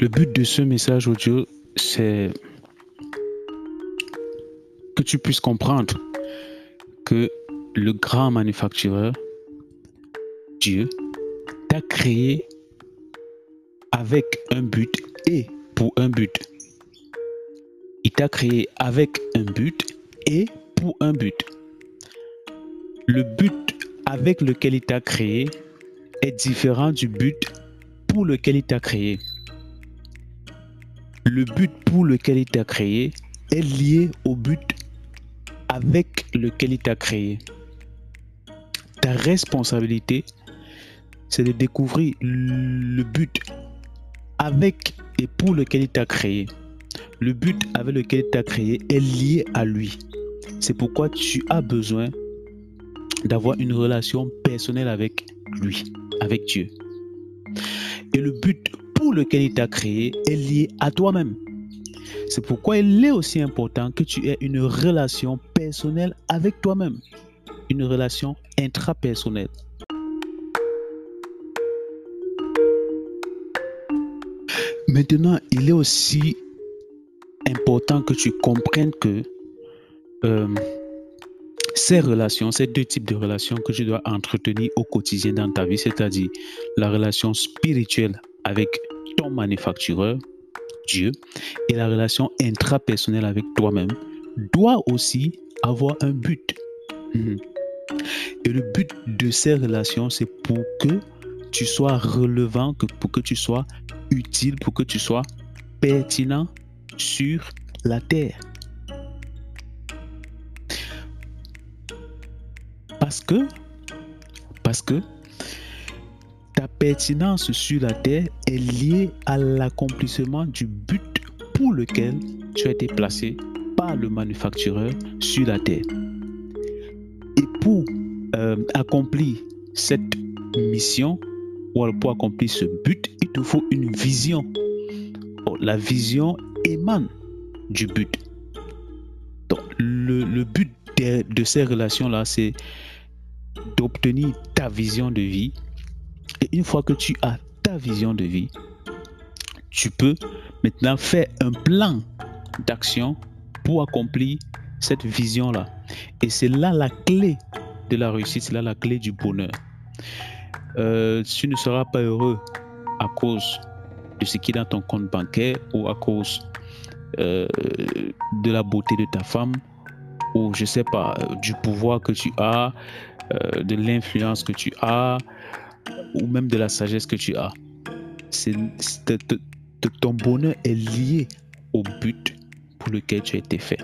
Le but de ce message audio, c'est que tu puisses comprendre que le grand manufactureur, Dieu, t'a créé avec un but et pour un but. Il t'a créé avec un but et pour un but. Le but avec lequel il t'a créé est différent du but pour lequel il t'a créé. Le but pour lequel il t'a créé est lié au but avec lequel il t'a créé. Ta responsabilité, c'est de découvrir le but avec et pour lequel il t'a créé. Le but avec lequel il t'a créé est lié à lui. C'est pourquoi tu as besoin d'avoir une relation personnelle avec lui, avec Dieu. Et le but lequel il t'a créé? Est lié à toi-même. C'est pourquoi il est aussi important que tu aies une relation personnelle avec toi-même, une relation intrapersonnelle. Maintenant, il est aussi important que tu comprennes que euh, ces relations, ces deux types de relations que tu dois entretenir au quotidien dans ta vie, c'est-à-dire la relation spirituelle avec ton manufactureur, Dieu, et la relation intrapersonnelle avec toi-même, doit aussi avoir un but. Mhm. Et le but de ces relations, c'est pour que tu sois relevant, pour que tu sois utile, pour que tu sois pertinent sur la terre. Parce que, parce que pertinence sur la terre est liée à l'accomplissement du but pour lequel tu as été placé par le manufactureur sur la terre. Et pour euh, accomplir cette mission, ou pour accomplir ce but, il te faut une vision. la vision émane du but. Donc, le, but de ces relations-là, c'est d'obtenir ta vision de vie. Et une fois que tu as ta vision de vie, tu peux maintenant faire un plan d'action pour accomplir cette vision-là. Et c'est là la clé de la réussite, c'est là la clé du bonheur. Euh, tu ne seras pas heureux à cause de ce qui est dans ton compte bancaire ou à cause euh, de la beauté de ta femme ou je sais pas, du pouvoir que tu as, euh, de l'influence que tu as ou même de la sagesse que tu as. C'est, ton bonheur est lié au but pour lequel tu as été fait.